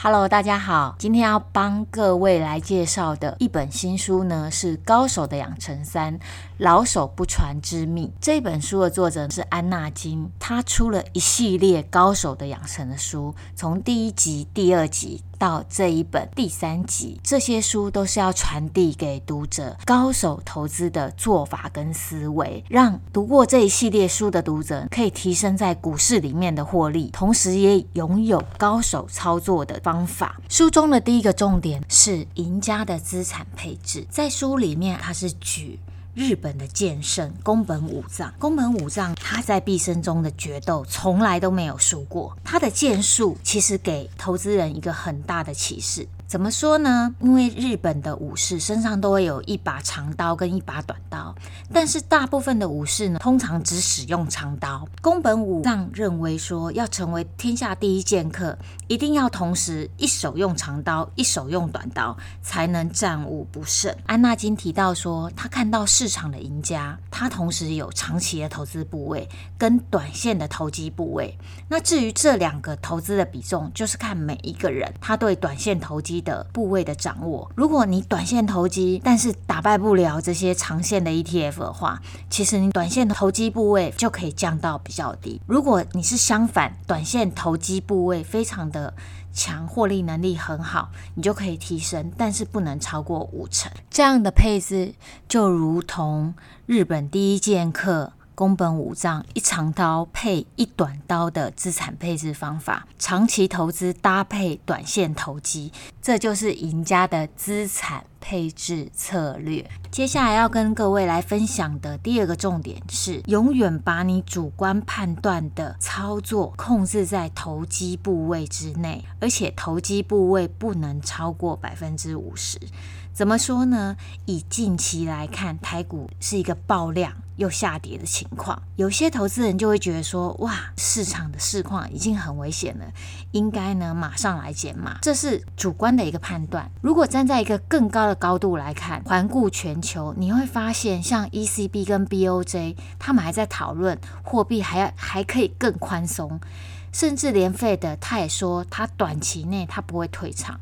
Hello，大家好，今天要帮各位来介绍的一本新书呢，是《高手的养成三：老手不传之秘》。这本书的作者是安娜金，她出了一系列高手的养成的书，从第一集、第二集。到这一本第三集，这些书都是要传递给读者高手投资的做法跟思维，让读过这一系列书的读者可以提升在股市里面的获利，同时也拥有高手操作的方法。书中的第一个重点是赢家的资产配置，在书里面它是举。日本的剑圣宫本武藏，宫本武藏他在毕生中的决斗从来都没有输过，他的剑术其实给投资人一个很大的启示。怎么说呢？因为日本的武士身上都会有一把长刀跟一把短刀，但是大部分的武士呢，通常只使用长刀。宫本武藏认为说，要成为天下第一剑客，一定要同时一手用长刀，一手用短刀，才能战无不胜。安纳金提到说，他看到市场的赢家，他同时有长期的投资部位跟短线的投机部位。那至于这两个投资的比重，就是看每一个人他对短线投机的部位的掌握，如果你短线投机，但是打败不了这些长线的 ETF 的话，其实你短线投机部位就可以降到比较低。如果你是相反，短线投机部位非常的强，获利能力很好，你就可以提升，但是不能超过五成。这样的配置就如同日本第一剑客。宫本武藏一长刀配一短刀的资产配置方法，长期投资搭配短线投机，这就是赢家的资产配置策略。接下来要跟各位来分享的第二个重点是，永远把你主观判断的操作控制在投机部位之内，而且投机部位不能超过百分之五十。怎么说呢？以近期来看，台股是一个爆量又下跌的情况。有些投资人就会觉得说：“哇，市场的市况已经很危险了，应该呢马上来减码。”这是主观的一个判断。如果站在一个更高的高度来看，环顾全球，你会发现，像 ECB 跟 BOJ，他们还在讨论货币还要还可以更宽松，甚至连 Fed 他也说，他短期内他不会退场。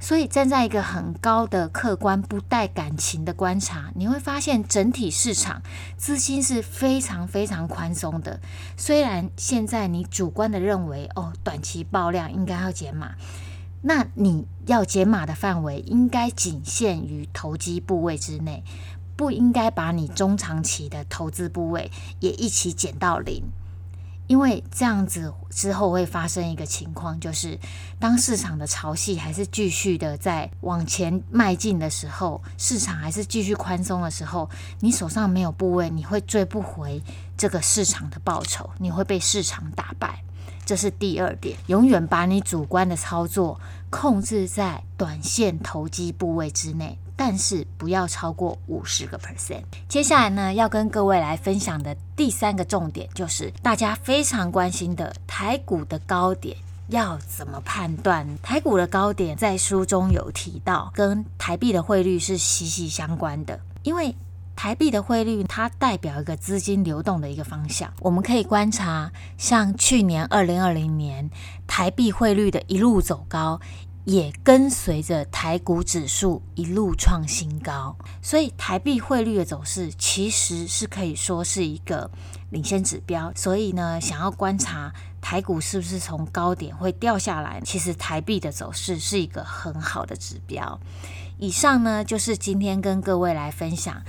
所以站在一个很高的客观、不带感情的观察，你会发现整体市场资金是非常非常宽松的。虽然现在你主观的认为，哦，短期爆量应该要减码，那你要减码的范围应该仅限于投机部位之内，不应该把你中长期的投资部位也一起减到零。因为这样子之后会发生一个情况，就是当市场的潮汐还是继续的在往前迈进的时候，市场还是继续宽松的时候，你手上没有部位，你会追不回这个市场的报酬，你会被市场打败。这是第二点，永远把你主观的操作控制在短线投机部位之内。但是不要超过五十个 percent。接下来呢，要跟各位来分享的第三个重点，就是大家非常关心的台股的高点要怎么判断？台股的高点在书中有提到，跟台币的汇率是息息相关的。因为台币的汇率它代表一个资金流动的一个方向。我们可以观察，像去年二零二零年台币汇率的一路走高。也跟随着台股指数一路创新高，所以台币汇率的走势其实是可以说是一个领先指标。所以呢，想要观察台股是不是从高点会掉下来，其实台币的走势是一个很好的指标。以上呢，就是今天跟各位来分享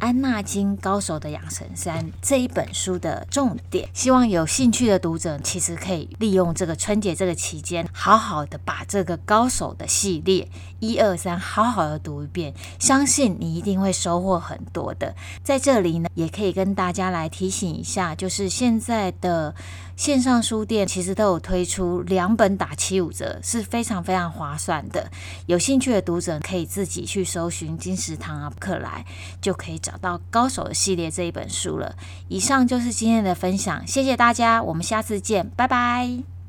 安纳金高手的养成三这一本书的重点，希望有兴趣的读者其实可以利用这个春节这个期间，好好的把这个高手的系列一二三好好的读一遍，相信你一定会收获很多的。在这里呢，也可以跟大家来提醒一下，就是现在的线上书店其实都有推出两本打七五折，是非常非常划算的。有兴趣的读者可以自己去搜寻金石堂啊、克莱，就可以找。找到《高手》的系列这一本书了。以上就是今天的分享，谢谢大家，我们下次见，拜拜。